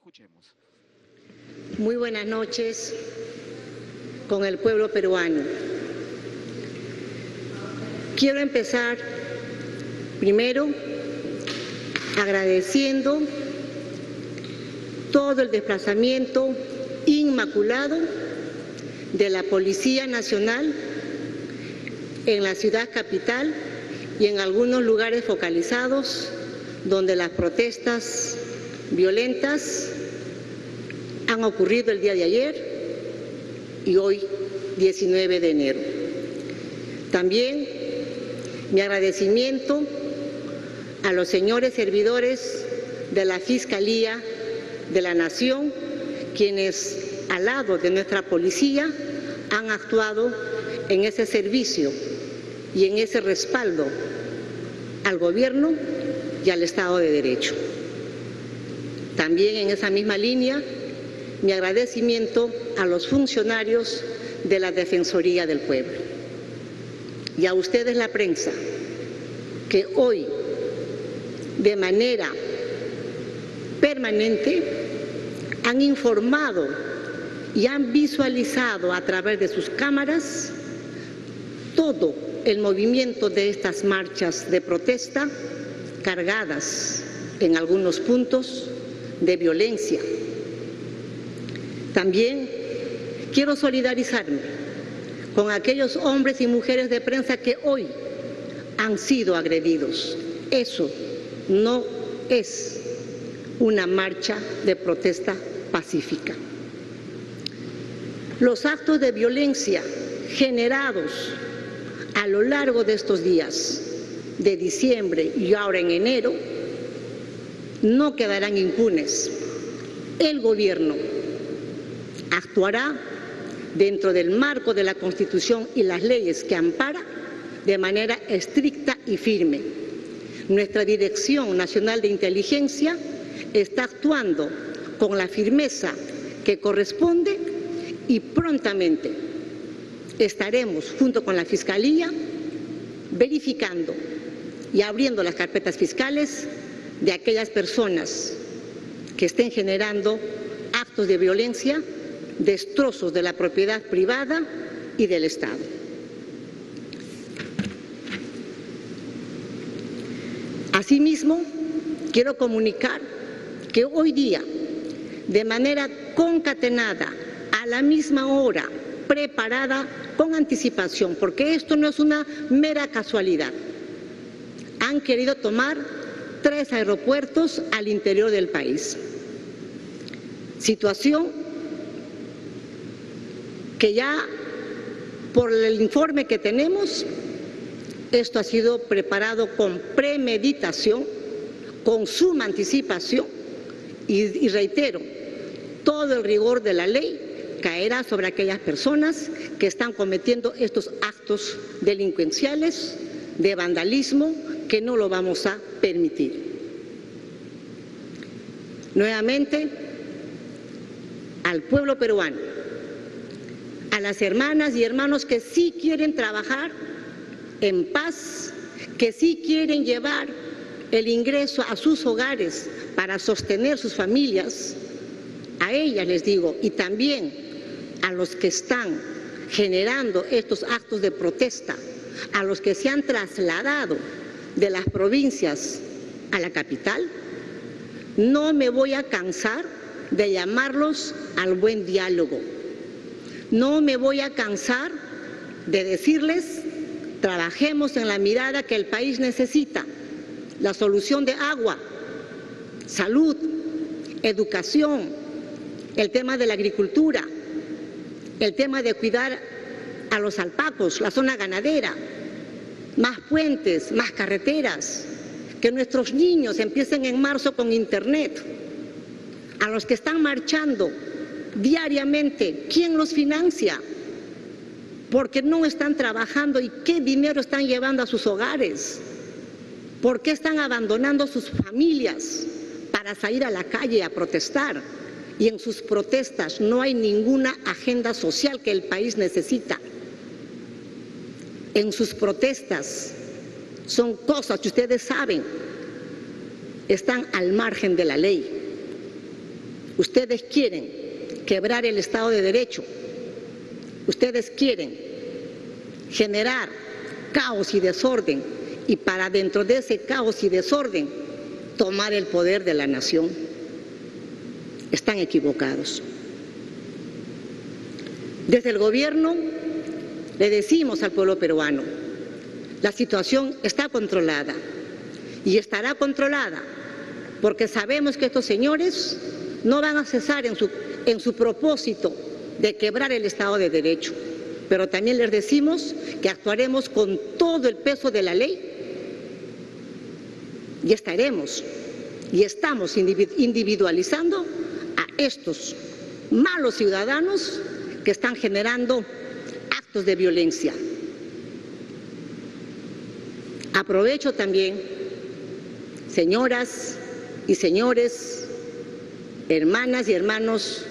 Escuchemos. Muy buenas noches con el pueblo peruano. Quiero empezar primero agradeciendo todo el desplazamiento inmaculado de la Policía Nacional en la ciudad capital y en algunos lugares focalizados donde las protestas violentas han ocurrido el día de ayer y hoy 19 de enero. También mi agradecimiento a los señores servidores de la Fiscalía de la Nación, quienes al lado de nuestra policía han actuado en ese servicio y en ese respaldo al gobierno y al Estado de Derecho. También en esa misma línea, mi agradecimiento a los funcionarios de la Defensoría del Pueblo y a ustedes la prensa, que hoy de manera permanente han informado y han visualizado a través de sus cámaras todo el movimiento de estas marchas de protesta cargadas en algunos puntos de violencia. También quiero solidarizarme con aquellos hombres y mujeres de prensa que hoy han sido agredidos. Eso no es una marcha de protesta pacífica. Los actos de violencia generados a lo largo de estos días de diciembre y ahora en enero no quedarán impunes. El gobierno actuará dentro del marco de la Constitución y las leyes que ampara de manera estricta y firme. Nuestra Dirección Nacional de Inteligencia está actuando con la firmeza que corresponde y prontamente estaremos junto con la Fiscalía verificando y abriendo las carpetas fiscales de aquellas personas que estén generando actos de violencia, destrozos de la propiedad privada y del Estado. Asimismo, quiero comunicar que hoy día, de manera concatenada, a la misma hora, preparada con anticipación, porque esto no es una mera casualidad, han querido tomar tres aeropuertos al interior del país. Situación que ya por el informe que tenemos, esto ha sido preparado con premeditación, con suma anticipación y, reitero, todo el rigor de la ley caerá sobre aquellas personas que están cometiendo estos actos delincuenciales de vandalismo que no lo vamos a permitir. Nuevamente, al pueblo peruano, a las hermanas y hermanos que sí quieren trabajar en paz, que sí quieren llevar el ingreso a sus hogares para sostener sus familias, a ellas les digo, y también a los que están generando estos actos de protesta, a los que se han trasladado de las provincias a la capital, no me voy a cansar de llamarlos al buen diálogo. No me voy a cansar de decirles, trabajemos en la mirada que el país necesita, la solución de agua, salud, educación, el tema de la agricultura, el tema de cuidar a los alpacos, la zona ganadera, más puentes, más carreteras, que nuestros niños empiecen en marzo con internet, a los que están marchando diariamente, ¿quién los financia? Porque no están trabajando y qué dinero están llevando a sus hogares. ¿Por qué están abandonando sus familias para salir a la calle a protestar? Y en sus protestas no hay ninguna agenda social que el país necesita en sus protestas son cosas que ustedes saben, están al margen de la ley. Ustedes quieren quebrar el Estado de Derecho. Ustedes quieren generar caos y desorden y para dentro de ese caos y desorden tomar el poder de la nación. Están equivocados. Desde el gobierno le decimos al pueblo peruano, la situación está controlada y estará controlada porque sabemos que estos señores no van a cesar en su, en su propósito de quebrar el Estado de Derecho. Pero también les decimos que actuaremos con todo el peso de la ley y estaremos y estamos individualizando a estos malos ciudadanos que están generando actos de violencia. Aprovecho también, señoras y señores, hermanas y hermanos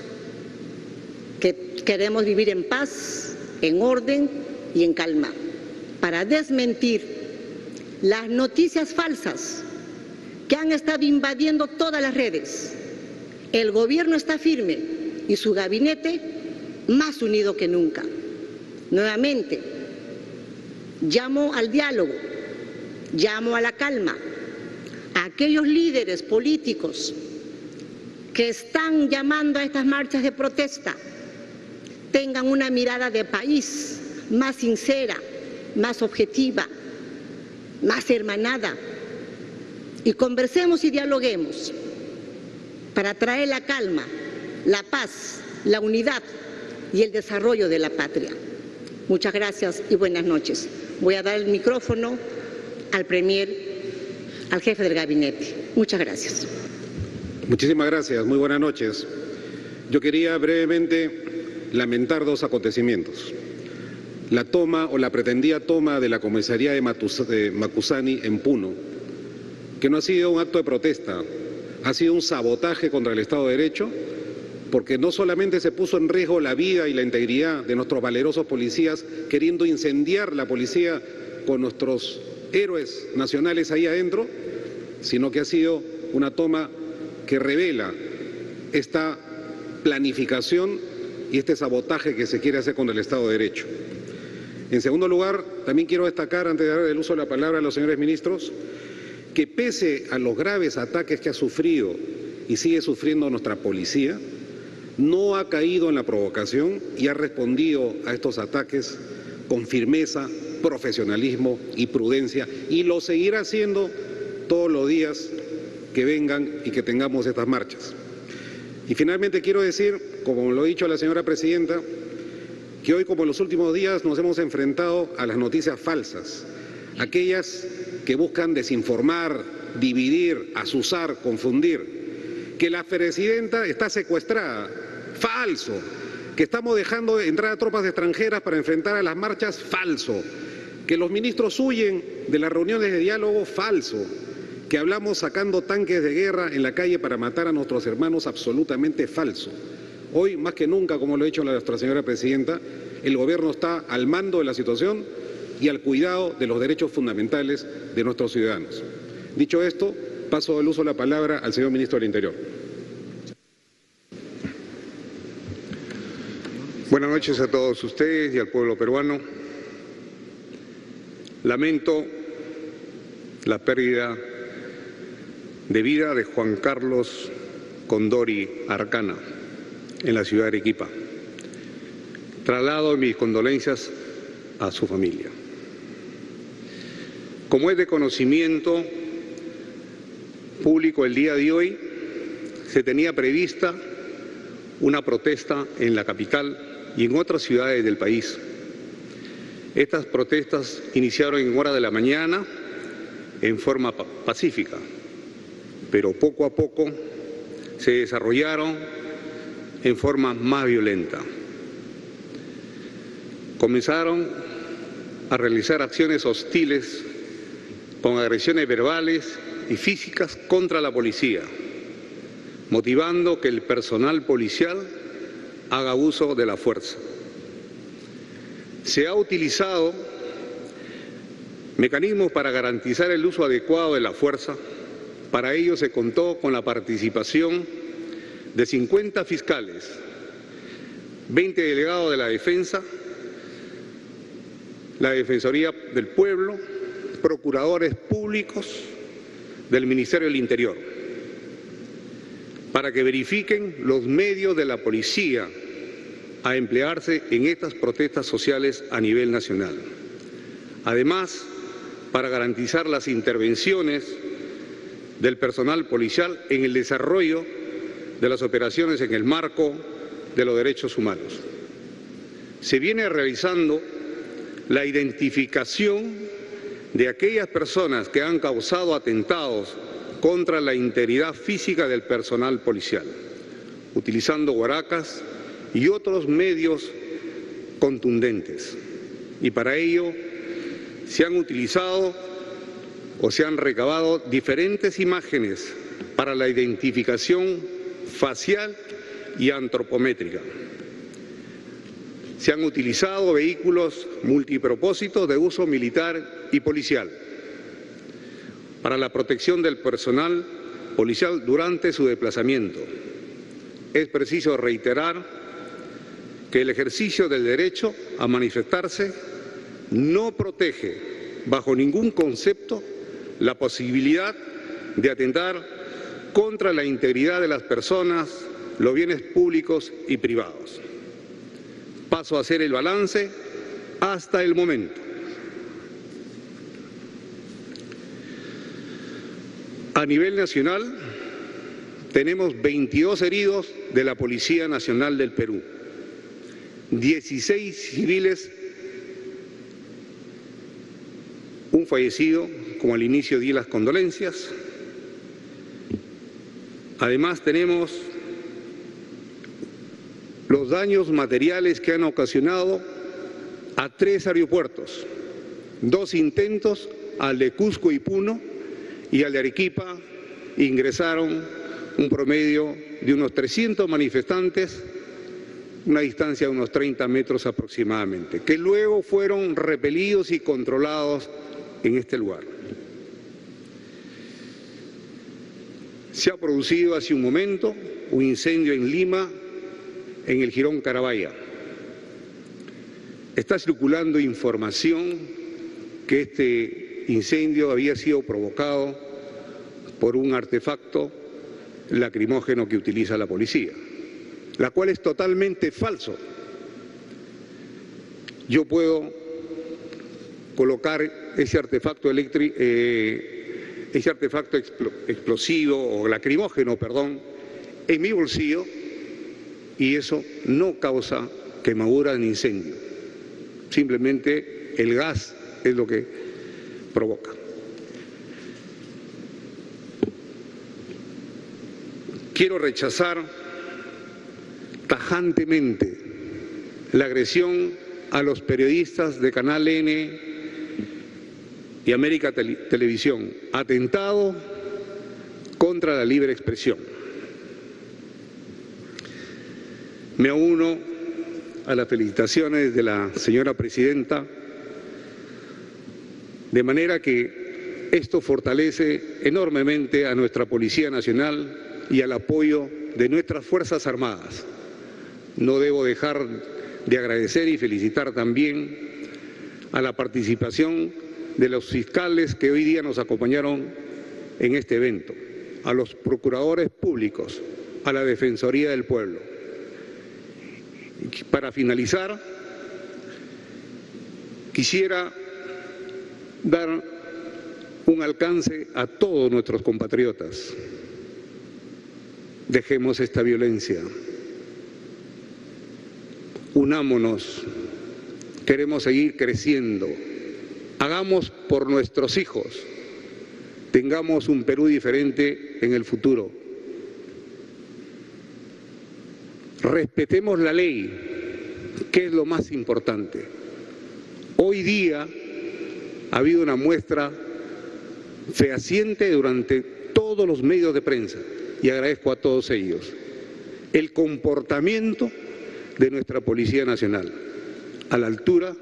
que queremos vivir en paz, en orden y en calma, para desmentir las noticias falsas que han estado invadiendo todas las redes. El gobierno está firme y su gabinete más unido que nunca. Nuevamente, llamo al diálogo, llamo a la calma a aquellos líderes políticos que están llamando a estas marchas de protesta tengan una mirada de país más sincera, más objetiva, más hermanada y conversemos y dialoguemos para traer la calma, la paz, la unidad y el desarrollo de la patria. Muchas gracias y buenas noches. Voy a dar el micrófono al Premier, al jefe del gabinete. Muchas gracias. Muchísimas gracias. Muy buenas noches. Yo quería brevemente lamentar dos acontecimientos. La toma o la pretendida toma de la comisaría de Macusani en Puno, que no ha sido un acto de protesta, ha sido un sabotaje contra el Estado de Derecho porque no solamente se puso en riesgo la vida y la integridad de nuestros valerosos policías queriendo incendiar la policía con nuestros héroes nacionales ahí adentro, sino que ha sido una toma que revela esta planificación y este sabotaje que se quiere hacer con el Estado de Derecho. En segundo lugar, también quiero destacar, antes de dar el uso de la palabra a los señores ministros, que pese a los graves ataques que ha sufrido y sigue sufriendo nuestra policía, no ha caído en la provocación y ha respondido a estos ataques con firmeza, profesionalismo y prudencia y lo seguirá haciendo todos los días que vengan y que tengamos estas marchas. Y finalmente quiero decir, como lo ha dicho la señora presidenta, que hoy como en los últimos días nos hemos enfrentado a las noticias falsas, aquellas que buscan desinformar, dividir, asusar, confundir, que la presidenta está secuestrada, falso, que estamos dejando entrar a tropas extranjeras para enfrentar a las marchas, falso, que los ministros huyen de las reuniones de diálogo, falso, que hablamos sacando tanques de guerra en la calle para matar a nuestros hermanos, absolutamente falso. Hoy, más que nunca, como lo ha dicho nuestra señora presidenta, el gobierno está al mando de la situación y al cuidado de los derechos fundamentales de nuestros ciudadanos. Dicho esto, paso el uso de la palabra al señor ministro del Interior. Buenas noches a todos ustedes y al pueblo peruano. Lamento la pérdida de vida de Juan Carlos Condori Arcana en la ciudad de Arequipa. Traslado mis condolencias a su familia. Como es de conocimiento público el día de hoy, se tenía prevista una protesta en la capital y en otras ciudades del país. Estas protestas iniciaron en hora de la mañana en forma pacífica, pero poco a poco se desarrollaron en forma más violenta. Comenzaron a realizar acciones hostiles con agresiones verbales y físicas contra la policía, motivando que el personal policial haga uso de la fuerza. Se ha utilizado mecanismos para garantizar el uso adecuado de la fuerza. Para ello se contó con la participación de 50 fiscales, 20 delegados de la defensa, la Defensoría del Pueblo, procuradores públicos del Ministerio del Interior, para que verifiquen los medios de la policía a emplearse en estas protestas sociales a nivel nacional. Además, para garantizar las intervenciones del personal policial en el desarrollo de las operaciones en el marco de los derechos humanos. Se viene realizando la identificación de aquellas personas que han causado atentados contra la integridad física del personal policial, utilizando guaracas y otros medios contundentes. Y para ello se han utilizado o se han recabado diferentes imágenes para la identificación facial y antropométrica. Se han utilizado vehículos multipropósitos de uso militar y policial para la protección del personal policial durante su desplazamiento. Es preciso reiterar que el ejercicio del derecho a manifestarse no protege bajo ningún concepto la posibilidad de atentar contra la integridad de las personas, los bienes públicos y privados. Paso a hacer el balance hasta el momento. A nivel nacional tenemos 22 heridos de la Policía Nacional del Perú, 16 civiles un fallecido, como al inicio di las condolencias. Además tenemos los daños materiales que han ocasionado a tres aeropuertos, dos intentos, al de Cusco y Puno y al de Arequipa, ingresaron un promedio de unos 300 manifestantes, una distancia de unos 30 metros aproximadamente, que luego fueron repelidos y controlados en este lugar. Se ha producido hace un momento un incendio en Lima, en el Girón Carabaya. Está circulando información que este incendio había sido provocado por un artefacto lacrimógeno que utiliza la policía, la cual es totalmente falso. Yo puedo colocar ese artefacto eléctrico, eh, ese artefacto explosivo o lacrimógeno, perdón, en mi bolsillo y eso no causa quemadura ni incendio. Simplemente el gas es lo que provoca. Quiero rechazar tajantemente la agresión a los periodistas de Canal N y América Televisión, atentado contra la libre expresión. Me uno a las felicitaciones de la señora presidenta, de manera que esto fortalece enormemente a nuestra Policía Nacional y al apoyo de nuestras Fuerzas Armadas. No debo dejar de agradecer y felicitar también a la participación de los fiscales que hoy día nos acompañaron en este evento, a los procuradores públicos, a la Defensoría del Pueblo. Para finalizar, quisiera dar un alcance a todos nuestros compatriotas. Dejemos esta violencia. Unámonos. Queremos seguir creciendo Hagamos por nuestros hijos, tengamos un Perú diferente en el futuro. Respetemos la ley, que es lo más importante. Hoy día ha habido una muestra fehaciente durante todos los medios de prensa y agradezco a todos ellos el comportamiento de nuestra Policía Nacional a la altura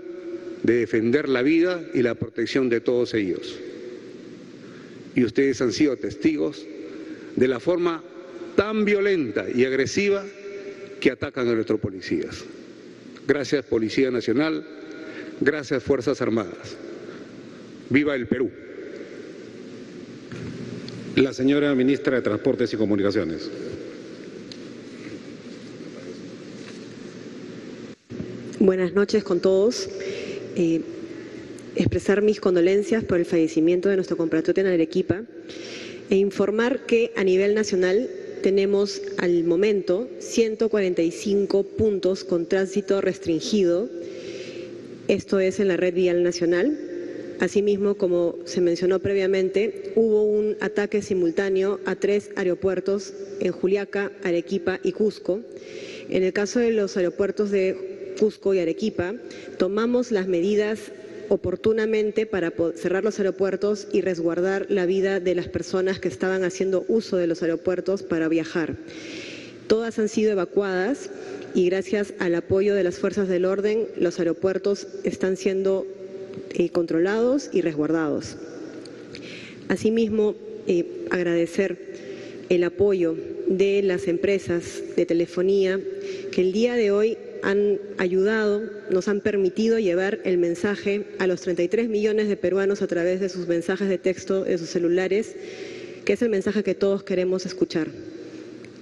de defender la vida y la protección de todos ellos. Y ustedes han sido testigos de la forma tan violenta y agresiva que atacan a nuestros policías. Gracias Policía Nacional, gracias Fuerzas Armadas. Viva el Perú. La señora ministra de Transportes y Comunicaciones. Buenas noches con todos. Eh, expresar mis condolencias por el fallecimiento de nuestro compatriota en Arequipa e informar que a nivel nacional tenemos al momento 145 puntos con tránsito restringido. Esto es en la red vial nacional. Asimismo, como se mencionó previamente, hubo un ataque simultáneo a tres aeropuertos en Juliaca, Arequipa y Cusco. En el caso de los aeropuertos de Cusco y Arequipa, tomamos las medidas oportunamente para cerrar los aeropuertos y resguardar la vida de las personas que estaban haciendo uso de los aeropuertos para viajar. Todas han sido evacuadas y gracias al apoyo de las fuerzas del orden, los aeropuertos están siendo eh, controlados y resguardados. Asimismo, eh, agradecer el apoyo de las empresas de telefonía que el día de hoy han ayudado, nos han permitido llevar el mensaje a los 33 millones de peruanos a través de sus mensajes de texto, de sus celulares, que es el mensaje que todos queremos escuchar,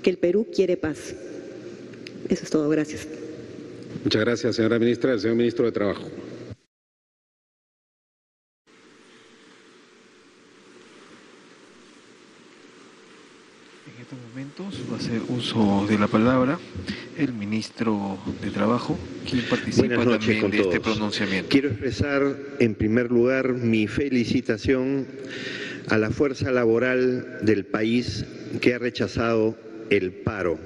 que el Perú quiere paz. Eso es todo, gracias. Muchas gracias, señora ministra. El señor ministro de Trabajo. En estos momentos va a hacer uso de la palabra el ministro de Trabajo, quien participa también de este pronunciamiento. Quiero expresar en primer lugar mi felicitación a la fuerza laboral del país que ha rechazado el paro,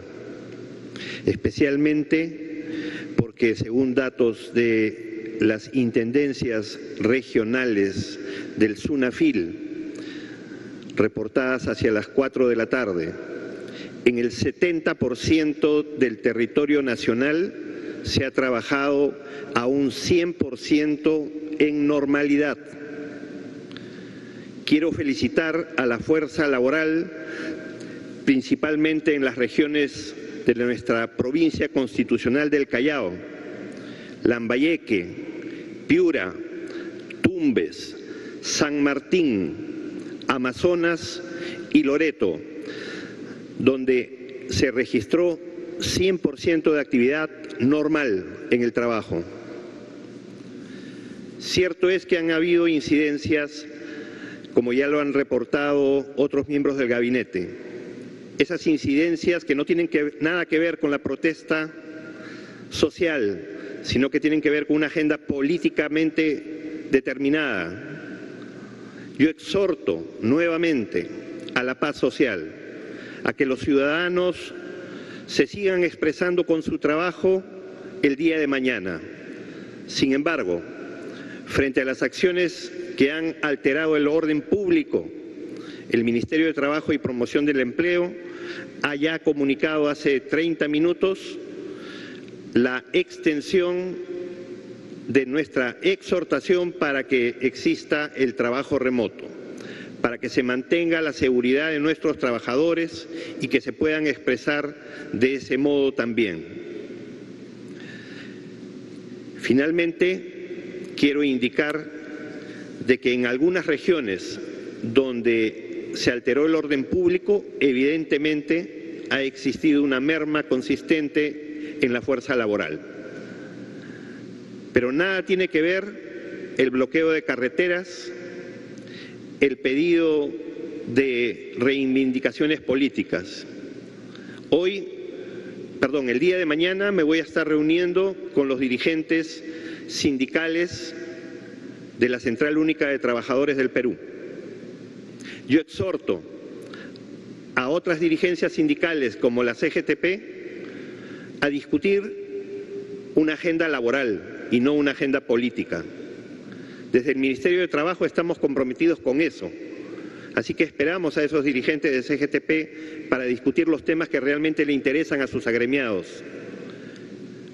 especialmente porque según datos de las intendencias regionales del SUNAFIL, reportadas hacia las 4 de la tarde. En el 70% del territorio nacional se ha trabajado a un 100% en normalidad. Quiero felicitar a la fuerza laboral, principalmente en las regiones de nuestra provincia constitucional del Callao, Lambayeque, Piura, Tumbes, San Martín, Amazonas y Loreto, donde se registró 100% de actividad normal en el trabajo. Cierto es que han habido incidencias, como ya lo han reportado otros miembros del gabinete. Esas incidencias que no tienen nada que ver con la protesta social, sino que tienen que ver con una agenda políticamente determinada, yo exhorto nuevamente a la paz social, a que los ciudadanos se sigan expresando con su trabajo el día de mañana. Sin embargo, frente a las acciones que han alterado el orden público, el Ministerio de Trabajo y Promoción del Empleo ha ya comunicado hace 30 minutos la extensión de nuestra exhortación para que exista el trabajo remoto, para que se mantenga la seguridad de nuestros trabajadores y que se puedan expresar de ese modo también. Finalmente, quiero indicar de que en algunas regiones donde se alteró el orden público, evidentemente ha existido una merma consistente en la fuerza laboral. Pero nada tiene que ver el bloqueo de carreteras, el pedido de reivindicaciones políticas. Hoy, perdón, el día de mañana me voy a estar reuniendo con los dirigentes sindicales de la Central Única de Trabajadores del Perú. Yo exhorto a otras dirigencias sindicales como la CGTP a discutir una agenda laboral, y no una agenda política. Desde el Ministerio de Trabajo estamos comprometidos con eso. Así que esperamos a esos dirigentes de CGTP para discutir los temas que realmente le interesan a sus agremiados.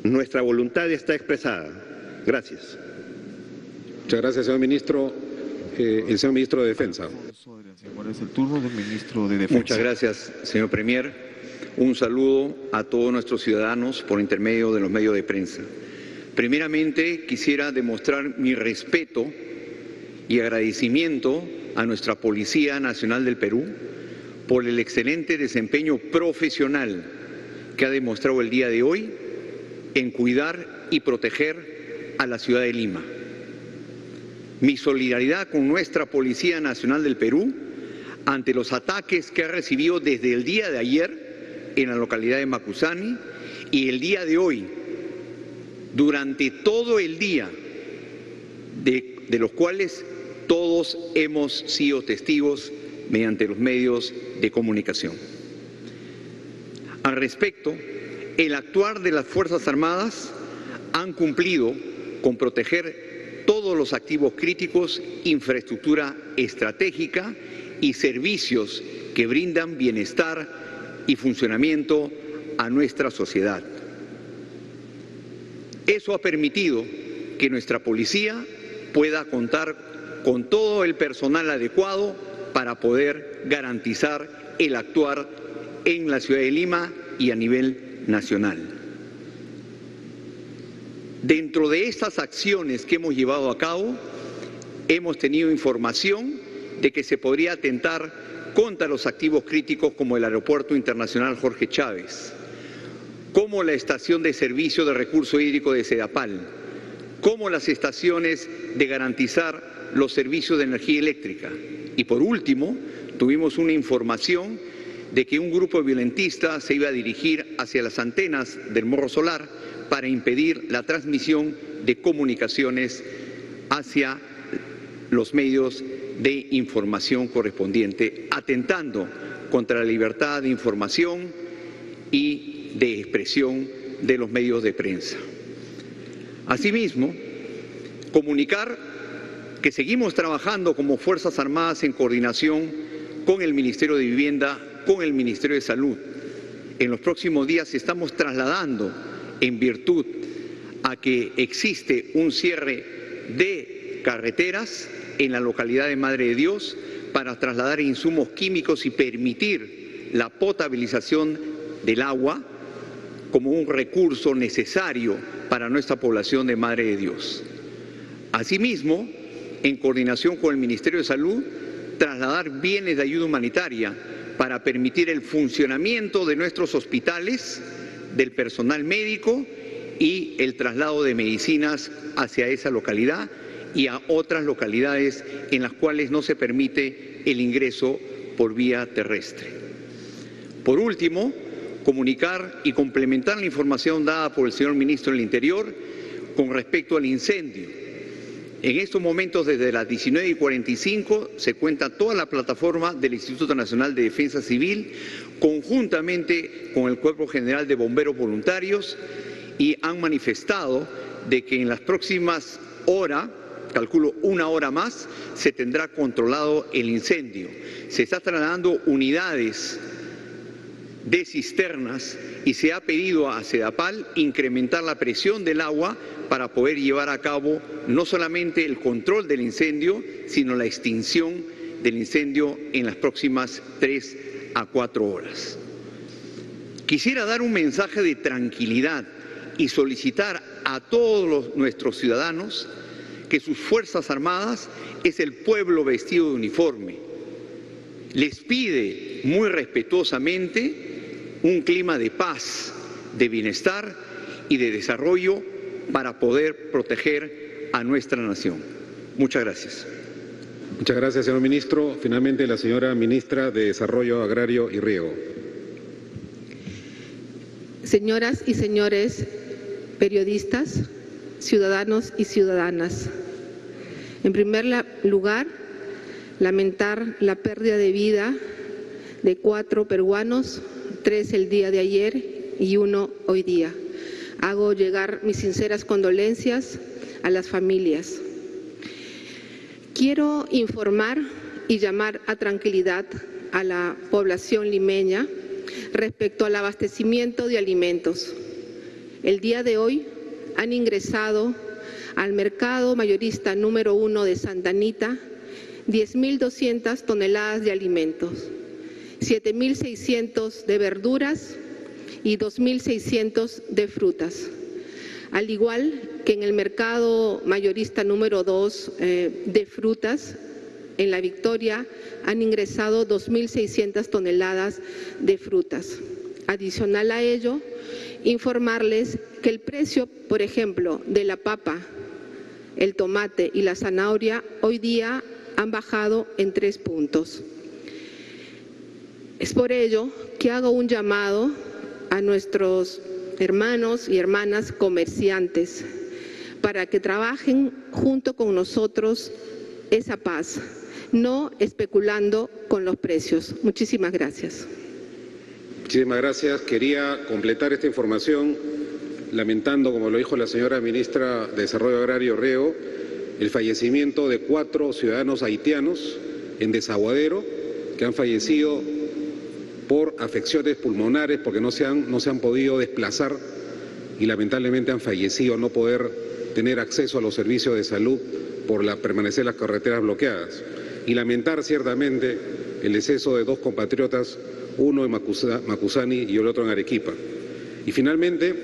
Nuestra voluntad está expresada. Gracias. Muchas gracias, señor ministro. Eh, el señor ministro de Defensa. Es el turno del ministro de Defensa. Muchas gracias, señor Premier. un saludo a todos nuestros ciudadanos por intermedio de los medios de prensa. Primeramente, quisiera demostrar mi respeto y agradecimiento a nuestra Policía Nacional del Perú por el excelente desempeño profesional que ha demostrado el día de hoy en cuidar y proteger a la ciudad de Lima. Mi solidaridad con nuestra Policía Nacional del Perú ante los ataques que ha recibido desde el día de ayer en la localidad de Macusani y el día de hoy, durante todo el día, de, los cuales todos hemos sido testigos mediante los medios de comunicación. Al respecto, el actuar de las Fuerzas Armadas han cumplido con proteger todos los activos críticos, infraestructura estratégica y servicios que brindan bienestar y funcionamiento a nuestra sociedad. Eso ha permitido que nuestra policía pueda contar con todo el personal adecuado para poder garantizar el actuar en la ciudad de Lima y a nivel nacional. Dentro de estas acciones que hemos llevado a cabo, hemos tenido información de que se podría atentar contra los activos críticos como el Aeropuerto Internacional Jorge Chávez, como la estación de servicio de recurso hídrico de Sedapal, como las estaciones de garantizar los servicios de energía eléctrica. Y por último, tuvimos una información de que un grupo violentista se iba a dirigir hacia las antenas del morro solar para impedir la transmisión de comunicaciones hacia los medios de información correspondiente, atentando contra la libertad de información y de expresión de los medios de prensa. Asimismo, comunicar que seguimos trabajando como Fuerzas Armadas en coordinación con el Ministerio de Vivienda, con el Ministerio de Salud. En los próximos días estamos trasladando en virtud a que existe un cierre de carreteras en la localidad de Madre de Dios para trasladar insumos químicos y permitir la potabilización del agua como un recurso necesario para nuestra población de Madre de Dios. Asimismo, en coordinación con el Ministerio de Salud, trasladar bienes de ayuda humanitaria para permitir el funcionamiento de nuestros hospitales, del personal médico y el traslado de medicinas hacia esa localidad y a otras localidades en las cuales no se permite el ingreso por vía terrestre. Por último, comunicar y complementar la información dada por el señor ministro del Interior con respecto al incendio. En estos momentos, desde las 19 y 45, se cuenta toda la plataforma del Instituto Nacional de Defensa Civil, conjuntamente con el Cuerpo General de Bomberos Voluntarios, y han manifestado de que en las próximas horas calculo una hora más, se tendrá controlado el incendio. Se está trasladando unidades de cisternas y se ha pedido a Sedapal incrementar la presión del agua para poder llevar a cabo no solamente el control del incendio, sino la extinción del incendio en las próximas tres a cuatro horas. Quisiera dar un mensaje de tranquilidad y solicitar a todos nuestros ciudadanos que sus Fuerzas Armadas es el pueblo vestido de uniforme. Les pide muy respetuosamente un clima de paz, de bienestar y de desarrollo para poder proteger a nuestra nación. Muchas gracias. Muchas gracias, señor ministro. Finalmente, la señora ministra de Desarrollo Agrario y Riego. Señoras y señores periodistas, ciudadanos y ciudadanas. En primer lugar, lamentar la pérdida de vida de cuatro peruanos, tres el día de ayer y uno hoy día. Hago llegar mis sinceras condolencias a las familias. Quiero informar y llamar a tranquilidad a la población limeña respecto al abastecimiento de alimentos. El día de hoy han ingresado al mercado mayorista número uno de Santa Anita 10.200 toneladas de alimentos, 7.600 de verduras y 2.600 de frutas. Al igual que en el mercado mayorista número 2 eh, de frutas, en La Victoria han ingresado 2.600 toneladas de frutas. Adicional a ello, informarles que el precio, por ejemplo, de la papa, el tomate y la zanahoria hoy día han bajado en tres puntos. Es por ello que hago un llamado a nuestros hermanos y hermanas comerciantes para que trabajen junto con nosotros esa paz, no especulando con los precios. Muchísimas gracias. Muchísimas gracias. Quería completar esta información lamentando, como lo dijo la señora ministra de Desarrollo Agrario Reo, el fallecimiento de cuatro ciudadanos haitianos en Desaguadero que han fallecido por afecciones pulmonares porque no se han, no se han podido desplazar y lamentablemente han fallecido no poder tener acceso a los servicios de salud por la permanecer las carreteras bloqueadas. Y lamentar ciertamente el deceso de dos compatriotas, uno en Macusani y el otro en Arequipa. Y finalmente,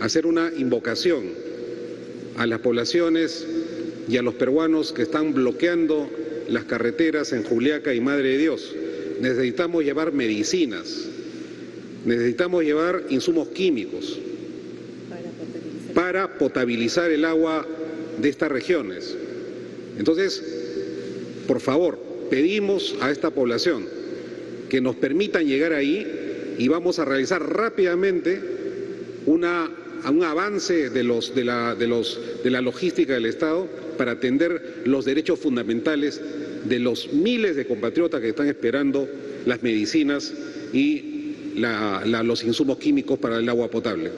hacer una invocación a las poblaciones y a los peruanos que están bloqueando las carreteras en Juliaca y Madre de Dios necesitamos llevar medicinas, necesitamos llevar insumos químicos para potabilizar el agua de estas regiones. Entonces, por favor, pedimos a esta población que nos permitan llegar ahí y vamos a realizar rápidamente una, un avance de, los, de, la, de, los, de la logística del Estado para atender los derechos fundamentales de los miles de compatriotas que están esperando las medicinas y los insumos químicos para el agua potable.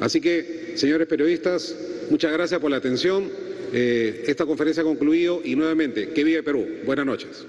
Así que, señores periodistas, muchas gracias por la atención. Eh, esta conferencia ha concluido y nuevamente, que vive Perú. Buenas noches.